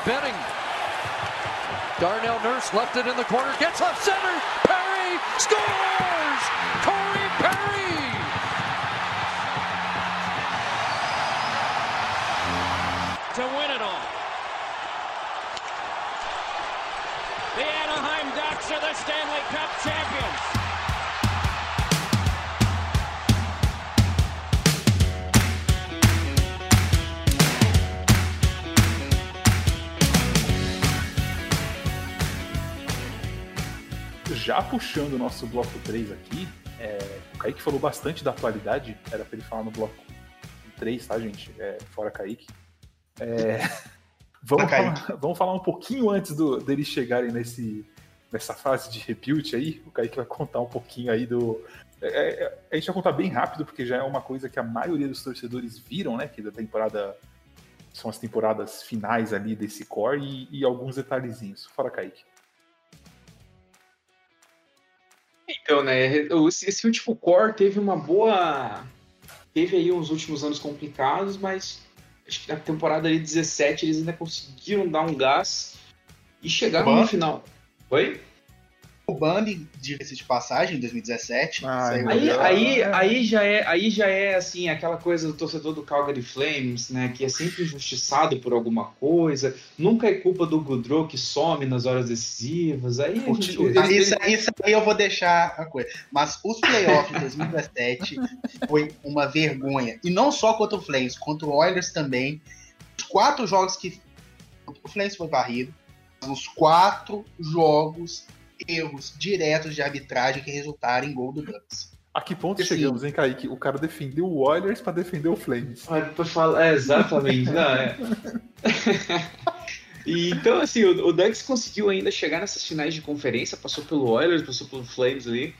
Darnell Nurse left it in the corner, gets up center. Perry scores! Corey Perry! The Stanley Cup champions. Já puxando o nosso bloco 3 aqui, é, o Kaique falou bastante da atualidade, era pra ele falar no bloco 3, tá, gente? É, fora Kaique. É, vamos, Fora falar, vamos falar um pouquinho antes do, deles chegarem nesse, nessa fase de rebuild aí. O Kaique vai contar um pouquinho aí do. é, é, a gente vai contar bem rápido, porque já é uma coisa que a maioria dos torcedores viram, né? Que da temporada. São as temporadas finais ali desse core e, e alguns detalhezinhos. Fora Kaique. Então, né, o- esse último core teve uma boa. Teve aí uns últimos anos complicados, mas acho que na temporada ali 17 eles ainda conseguiram dar um gás e chegaram Bom. no final. Oi? O Bambi, diga-se de passagem, em 2017. Ai, saiu- meu Aí, aí, aí, já é, aí já é assim, aquela coisa do torcedor do Calgary Flames, né? Que é sempre injustiçado por alguma coisa. Nunca é culpa do Goodrow que some nas horas decisivas. Aí gente... Ah, isso, isso aí eu vou deixar a coisa. Mas os playoffs de 2017 foi uma vergonha. E não só contra o Flames, contra o Oilers também. Os quatro jogos que. O Flames foi varrido. Os quatro jogos, erros diretos de arbitragem que resultaram em gol do Ducks. A que ponto Assim- chegamos, hein, Kaique? O cara defendeu o Oilers pra defender o Flames. Ah, pra falar- é, exatamente, não, é. E, então, assim, o, o Ducks conseguiu ainda chegar nessas finais de conferência, passou pelo Oilers, passou pelo Flames ali.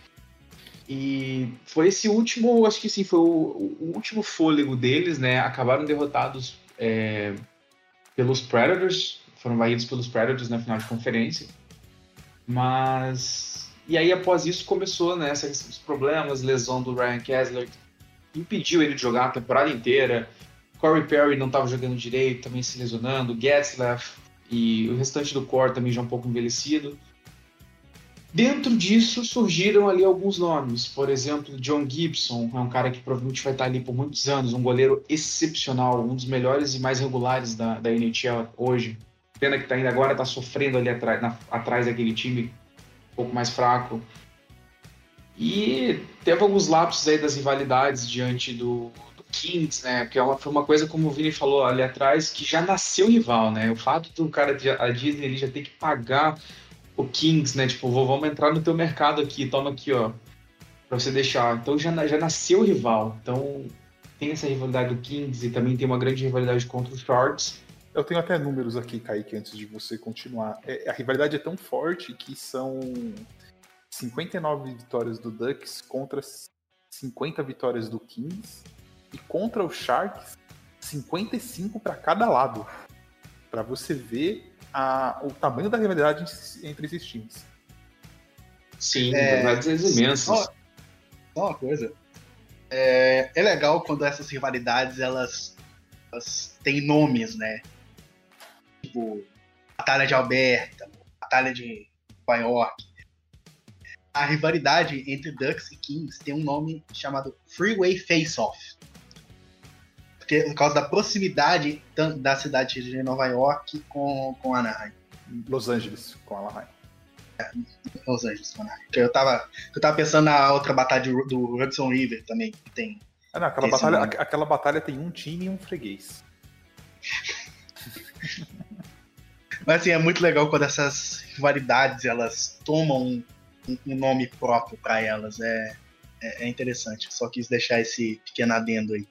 E foi esse último, acho que sim, foi o, o último fôlego deles, né? Acabaram derrotados é, pelos Predators, foram varridos pelos Predators na final de conferência. Mas. E aí, após isso, começou né, esses problemas, lesão do Ryan Kessler, impediu ele de jogar a temporada inteira. Corey Perry não estava jogando direito, também se lesionando. Getzlaff e o restante do core também já um pouco envelhecido. Dentro disso surgiram ali alguns nomes, por exemplo, John Gibson, é um cara que provavelmente vai estar ali por muitos anos, um goleiro excepcional, um dos melhores e mais regulares da, da NHL hoje. Pena que tá ainda agora está sofrendo ali atrás, na- atrás daquele time um pouco mais fraco. E teve alguns lapsos aí das rivalidades diante do, do Kings, né? Que é uma- foi uma coisa, como o Vini falou ali atrás, que já nasceu rival, né? O fato do cara, a Disney ele já ter que pagar o Kings, né? Tipo, "Vou- vamos entrar no teu mercado aqui, toma aqui, ó, pra você deixar. Então já, já nasceu rival. Então tem essa rivalidade do Kings e também tem uma grande rivalidade contra os Sharks. Eu tenho até números aqui, Kaique, antes de você continuar. É, a rivalidade é tão forte que são 59 vitórias do Ducks contra 50 vitórias do Kings e contra o Sharks 55 para cada lado. Para você ver a- o tamanho da rivalidade entre esses times. Sim, É, rivalidades imensas. Só, só uma coisa. É, é legal quando essas rivalidades elas, elas têm nomes, né? Tipo, Batalha de Alberta, Batalha de Nova York. A rivalidade entre Ducks e Kings tem um nome chamado Freeway Face-Off. Porque, por causa da proximidade da cidade de Nova York com, com Anaheim. Los Angeles com Anaheim. Los Angeles, com Anaheim. Eu tava, eu tava pensando na outra batalha de- do Hudson River também, que tem Ah, não, aquela, batalha, nome. aquela batalha tem um time e um freguês. Mas assim, é muito legal quando essas rivalidades elas tomam um, um nome próprio para elas. É, é, é interessante. Só quis deixar esse pequeno adendo aí.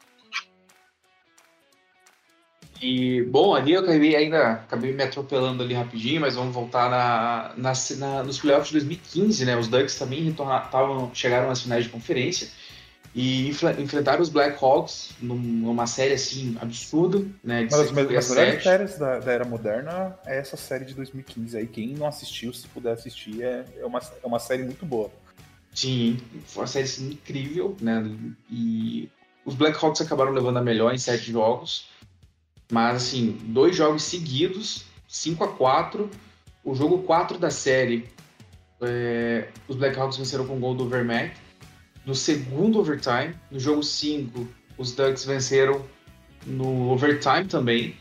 E, bom, ali eu acabei ainda acabei me atropelando ali rapidinho, mas vamos voltar na, na, na- nos playoffs de 2015, né? Os Ducks também retorna- tavam- chegaram às finais de conferência e enfre- enfrentaram os Blackhawks num- numa série assim absurda, né? De Uma das melhores séries da, da era moderna é essa série de 2015 aí. Quem não assistiu, se puder assistir, é, é, uma, é uma série muito boa. Sim, foi uma série assim, incrível, né? E os Blackhawks acabaram levando a melhor em sete jogos. Mas, assim, dois jogos seguidos, 5 a 4 O jogo 4 da série, é, os Blackhawks venceram com o gol do Vermette. No segundo overtime, no jogo 5, os Ducks venceram no overtime também.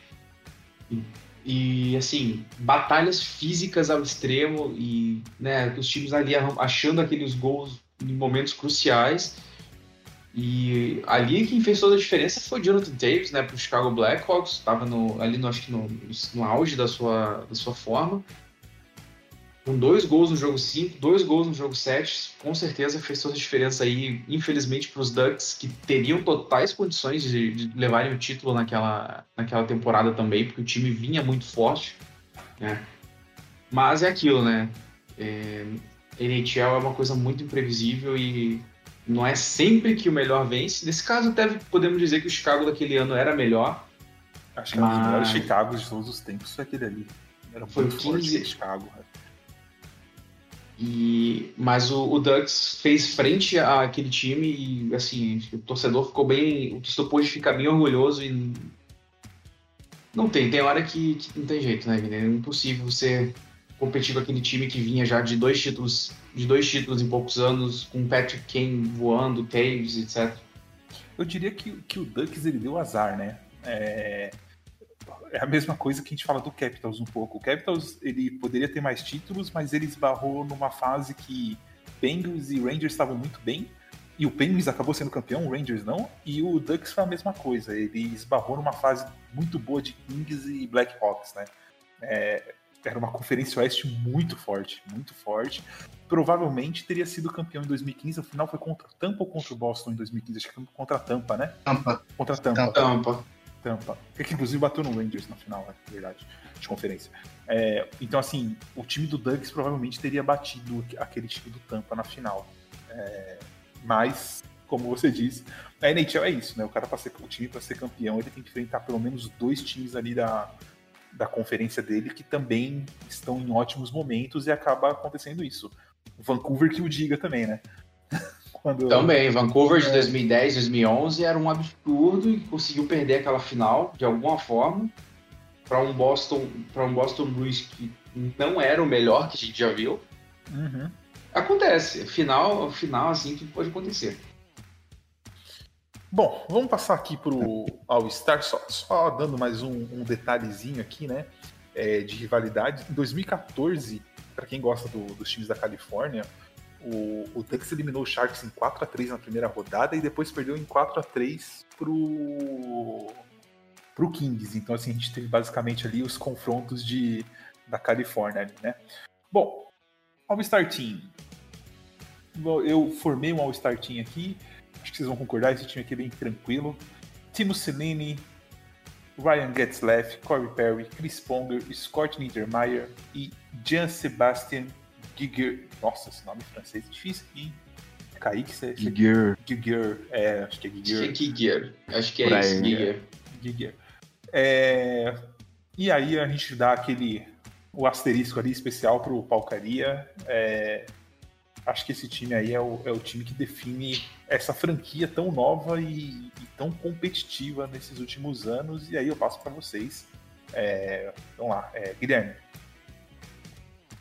E, assim, batalhas físicas ao extremo e né, os times ali achando aqueles gols em momentos cruciais. E ali quem fez toda a diferença foi o Jonathan Davis, né, para o Chicago Blackhawks, estava ali no, acho que no, no auge da sua, da sua forma. Com dois gols no jogo 5, dois gols no jogo 7, com certeza fez toda a diferença aí, infelizmente, para os Ducks, que teriam totais condições de, de, levarem o título naquela, naquela temporada também, porque o time vinha muito forte. Né? Mas é aquilo, né? É, NHL é uma coisa muito imprevisível e não é sempre que o melhor vence. Nesse caso, até podemos dizer que o Chicago daquele ano era melhor. Acho que mas... um dos melhores Chicago de todos os tempos foi aquele ali. Era foi muito 15... forte Chicago. E, mas o, o Ducks fez frente àquele time e assim, o torcedor ficou bem. O torcedor pôde ficar bem orgulhoso e. Não tem, tem hora que, que não tem jeito, né, É impossível você competir com aquele time que vinha já de dois títulos, de dois títulos em poucos anos, com Patrick Kane voando, Taves, etc. Eu diria que, que o Ducks ele deu azar, né? É, é a mesma coisa que a gente fala do Capitals um pouco. O Capitals ele poderia ter mais títulos, mas ele esbarrou numa fase que Penguins e Rangers estavam muito bem. E o Penguins acabou sendo campeão, o Rangers não. E o Ducks foi a mesma coisa. Ele esbarrou numa fase muito boa de Kings e Blackhawks, né? É, era uma conferência oeste muito forte, muito forte. Provavelmente teria sido campeão em 2015. Afinal, foi contra Tampa ou contra o Boston em 2015? Acho que foi contra a Tampa, né? Tampa. Contra a Tampa. Tampa. Tampa. Que inclusive bateu no Rangers na final, na né? verdade, de conferência. É, então, assim, o time do Ducks provavelmente teria batido aquele time do Tampa na final. É, mas, como você disse, a NHL é isso, né? O cara para ser o time para ser campeão, ele tem que enfrentar pelo menos dois times ali da, da conferência dele que também estão em ótimos momentos e acaba acontecendo isso. Vancouver que o diga também, né? Quando... Também, Vancouver de 2010, 2011 era um absurdo e conseguiu perder aquela final de alguma forma para um Boston, para um Boston Bruins que não era o melhor que a gente já viu. Uhum. Acontece, final, final assim tudo pode acontecer. Bom, vamos passar aqui pro All-Star, só, só, dando mais um, um detalhezinho aqui, né? É, de rivalidade. Em 2014, para quem gosta do, dos times da Califórnia, o, o Ducks eliminou o Sharks em 4 a 3 na primeira rodada e depois perdeu em 4 a 3 pro pro Kings. Então assim, a gente teve basicamente ali os confrontos de da Califórnia ali, né? Bom, All-Star Team. Eu formei um All-Star Team aqui. Acho que vocês vão concordar, esse time aqui é bem tranquilo. Timo Cellini, Ryan Getzlaff, Corey Perry, Chris Ponger, Scott Niedermayer e Jean-Sébastien Giger. Nossa, esse nome francês é difícil, hein? Kaique, você. Giger. Giger, é, acho que é Giger. Acho que é Giger. Acho que é isso, Giger. Giger. É, e aí a gente dá aquele. O asterisco ali especial pro Palcaria. É, acho que esse time aí é o, é o time que define essa franquia tão nova e, e tão competitiva nesses últimos anos. E aí eu passo para vocês. É, vamos lá, é, Guilherme.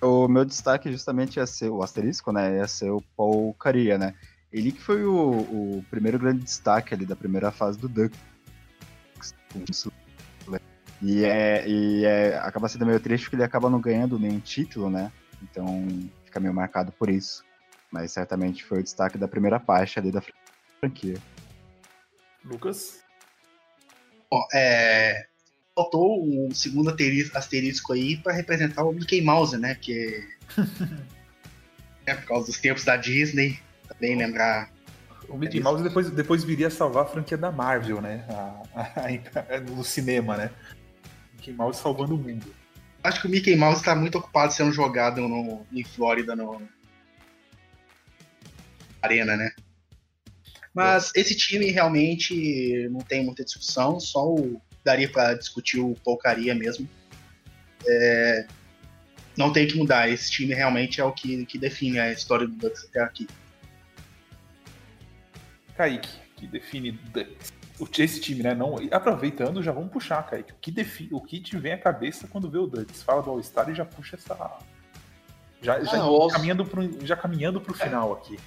O meu destaque justamente ia ser o asterisco, né? Ia ser o Paul Caria, né? Ele que foi o, o primeiro grande destaque ali da primeira fase do Ducks. E, é, e é, acaba sendo meio triste porque ele acaba não ganhando nenhum título, né? Então fica meio marcado por isso. Mas certamente foi o destaque da primeira parte ali da franquia. Lucas? Bom, é, faltou um segundo asterisco aí para representar o Mickey Mouse, né? Que é por causa dos tempos da Disney, também lembrar. O Mickey Mouse depois, depois viria a salvar a franquia da Marvel, né? A, a, a, no cinema, né? Mickey Mouse salvando o mundo. Acho que o Mickey Mouse está muito ocupado sendo jogado no, em Flórida, no Arena, né? Mas esse time realmente não tem muita discussão, só o daria para discutir o Poucaria mesmo. É, não tem que mudar. Esse time realmente é o que, que define a história do Ducks até aqui. Kaique, que define Ducks. o- esse time, né? Não, aproveitando, já vamos puxar, Kaique. O que, defi, o que te vem à cabeça quando vê o Ducks? Fala do All-Star e já puxa essa. Já, já, Ah, caminhando pro, já caminhando pro final aqui.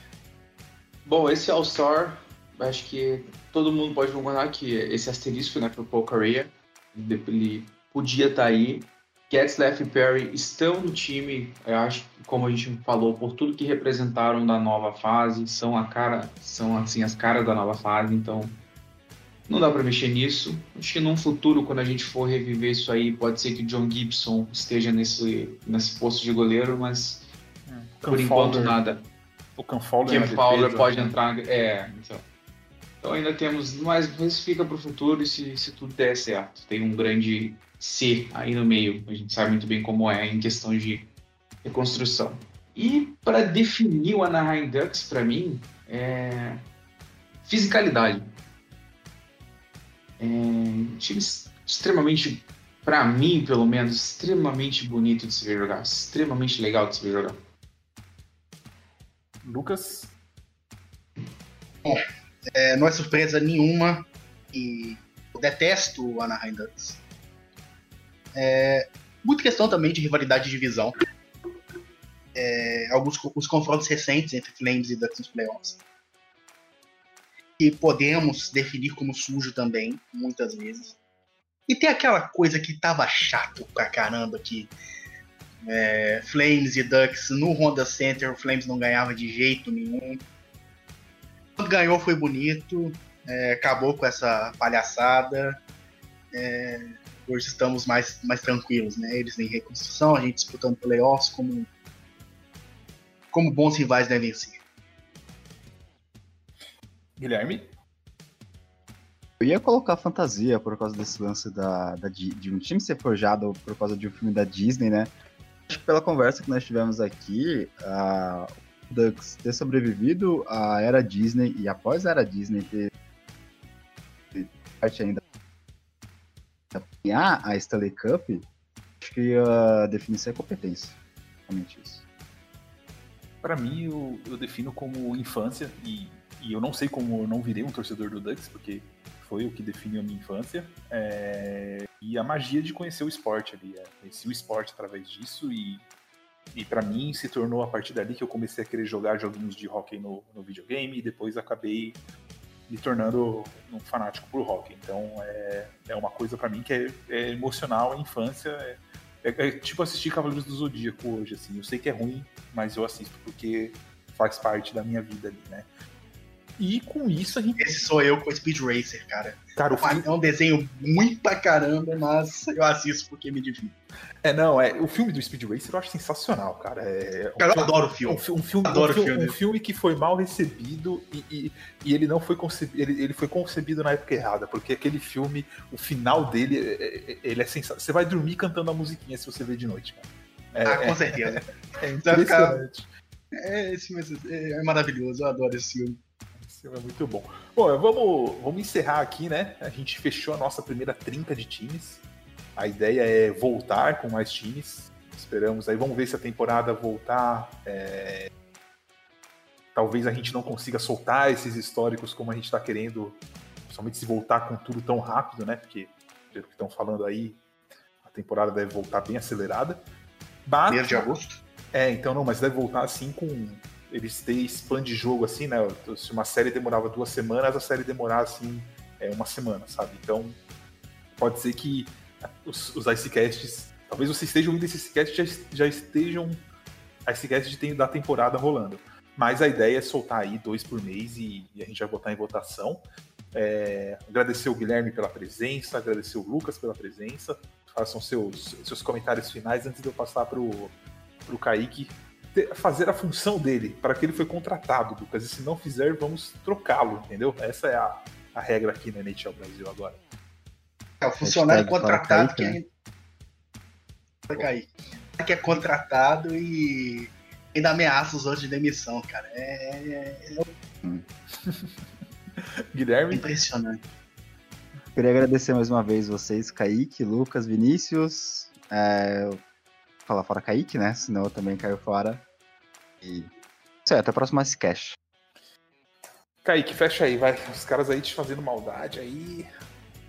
Bom, esse All-Star, acho que todo mundo pode concordar que esse asterisco, né, pro Paul Correa, ele podia estar aí. Getzlaff e Perry estão no time, eu acho como a gente falou, por tudo que representaram da nova fase, são a cara, são assim as caras da nova fase, então não dá para mexer nisso. Acho que num futuro, quando a gente for reviver isso aí, pode ser que o John Gibson esteja nesse, nesse posto de goleiro, mas por enquanto Fowler- nada. O Cam Fowler, na Fowler pode né? entrar. É, então. Então ainda temos. Mas isso fica para o futuro e se, se tudo der certo. Tem um grande C aí no meio. A gente sabe muito bem como é em questão de reconstrução. E para definir o Anaheim Ducks, para mim, é. Fisicalidade. É um time extremamente, para mim pelo menos, extremamente bonito de se ver jogar. Extremamente legal de se ver jogar. Lucas, É, não é surpresa nenhuma e eu detesto o Anaheim Ducks. É, muita questão também de rivalidade de divisão. É, alguns os confrontos recentes entre Flames e Ducks nos playoffs. E podemos definir como sujo também, muitas vezes. E tem aquela coisa que tava chato pra caramba que é, Flames e Ducks no Honda Center, o Flames não ganhava de jeito nenhum. Quando ganhou foi bonito, é, acabou com essa palhaçada. É, hoje estamos mais, mais tranquilos, né? Eles em reconstrução, a gente disputando playoffs como, como bons rivais devem ser. Guilherme, Eu ia colocar fantasia por causa desse lance da, da de um time ser forjado por causa de um filme da Disney, né? Acho que pela conversa que nós tivemos aqui, a o Ducks ter sobrevivido à era Disney e após a era Disney ter parte ainda ganhar a Stanley Cup, acho que ia definir ser competência. Realmente isso. Pra mim, eu, eu defino como infância, e, e eu não sei como eu não virei um torcedor do Ducks, porque foi o que definiu a minha infância, é, e a magia de conhecer o esporte ali. É, conheci o esporte através disso, e, e para mim se tornou a partir dali que eu comecei a querer jogar joguinhos de hockey no, no videogame, e depois acabei me tornando um fanático por hockey. Então é, é uma coisa pra mim que é, é emocional, é infância. É, é- é tipo assistir Cavaleiros do Zodíaco hoje, assim. Eu sei que é ruim, mas eu assisto porque faz parte da minha vida ali, né? E com isso a gente. Esse sou eu com Speed Racer, cara. Cara, o filme, É um desenho ruim pra caramba, mas eu assisto porque me divirto. é, não, é, o filme do Speed Racer eu acho sensacional, cara. É, um Cara, eu filme- adoro o um, filme. fi- um filme, Adoro um, filme, filme. um filme que foi mal recebido e, e- e ele não foi concebido, ele, ele foi concebido na época errada, porque aquele filme, o final dele, é- é- ele é sensacional. Você vai dormir cantando a musiquinha se você ver de noite, cara. É, Ah, com certeza. é vai ficar- impressionante. É, esse é, é maravilhoso, eu adoro esse filme. Filme é muito bom. Bom, vamos, vamos encerrar aqui, né? A gente fechou a nossa primeira trinca de times. A ideia é voltar com mais times. Esperamos aí, vamos ver se a temporada voltar. é, Talvez a gente não consiga soltar esses históricos como a gente está querendo, somente se voltar com tudo tão rápido, né? Porque, pelo que estão falando aí, a temporada deve voltar bem acelerada. Mas, de agosto. é, então não, mas deve voltar assim com. Eles terem spam de jogo assim, né? Se uma série demorava duas semanas, a série demorar assim é, uma semana, sabe? Então pode ser que os, os Icecasts. Talvez vocês estejam ouvindo esse Icecast já, já estejam. Icecast tem- da temporada rolando. Mas a ideia é soltar aí dois por mês e, e a gente vai botar em votação. É, agradecer o Guilherme pela presença, agradecer o Lucas pela presença. Façam seus, seus comentários finais antes de eu passar pro, pro Kaique ter- fazer a função dele, para que ele foi contratado, Lucas. E se não fizer, vamos trocá-lo, entendeu? Essa é a, a regra aqui na NHL Brasil agora. É o funcionário contratado fala que Kaique, é. Vai cair. Que é contratado e ainda ameaça os outros de demissão, cara. É, é- é Guilherme, impressionante. Queria agradecer mais uma vez vocês, Kaique, Lucas, Vinícius. É... Falar fora Kaique, né? Senão eu também caio fora. E. Isso aí, até o próximo Icecast. Kaique, fecha aí, vai. Os caras aí te fazendo maldade aí.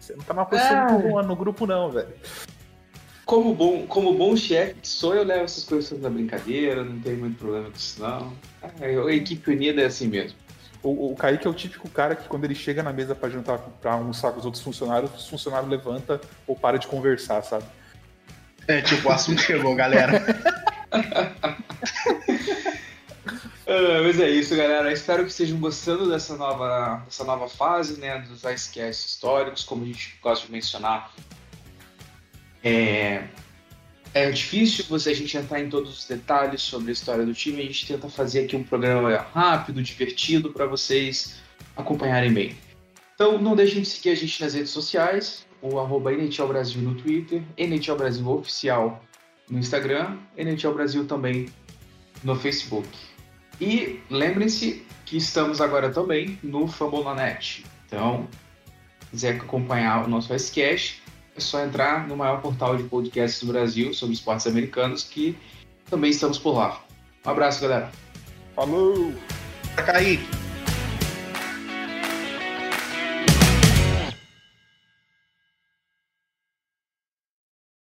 Você não tá na posição Ah. muito boa no grupo, não, velho. Como bom, como bom chefe que sou, eu levo essas coisas na brincadeira, não tenho muito problema com isso, não. Ah, A equipe unida é assim mesmo. O, o Kaique é o típico cara que quando ele chega na mesa pra jantar, pra almoçar com os outros funcionários, os funcionários levanta ou para de conversar, sabe? É, tipo, o assunto chegou, galera. Ah, mas é isso, galera. Espero que estejam gostando dessa nova, dessa nova fase, né? Dos icecasts históricos, como a gente gosta de mencionar. É, é difícil você a gente entrar em todos os detalhes sobre a história do time. A gente tenta fazer aqui um programa rápido, divertido, para vocês acompanharem bem. Então, não deixem de seguir a gente nas redes sociais, o arroba NHL Brasil no Twitter, NHL Brasil Oficial no Instagram, NHL Brasil também no Facebook. E lembrem-se que estamos agora também no Fambonanet. Então, se quiser acompanhar o nosso Icecast, é só entrar no maior portal de podcasts do Brasil sobre esportes americanos, que também estamos por lá. Um abraço, galera. Falou! Kaique,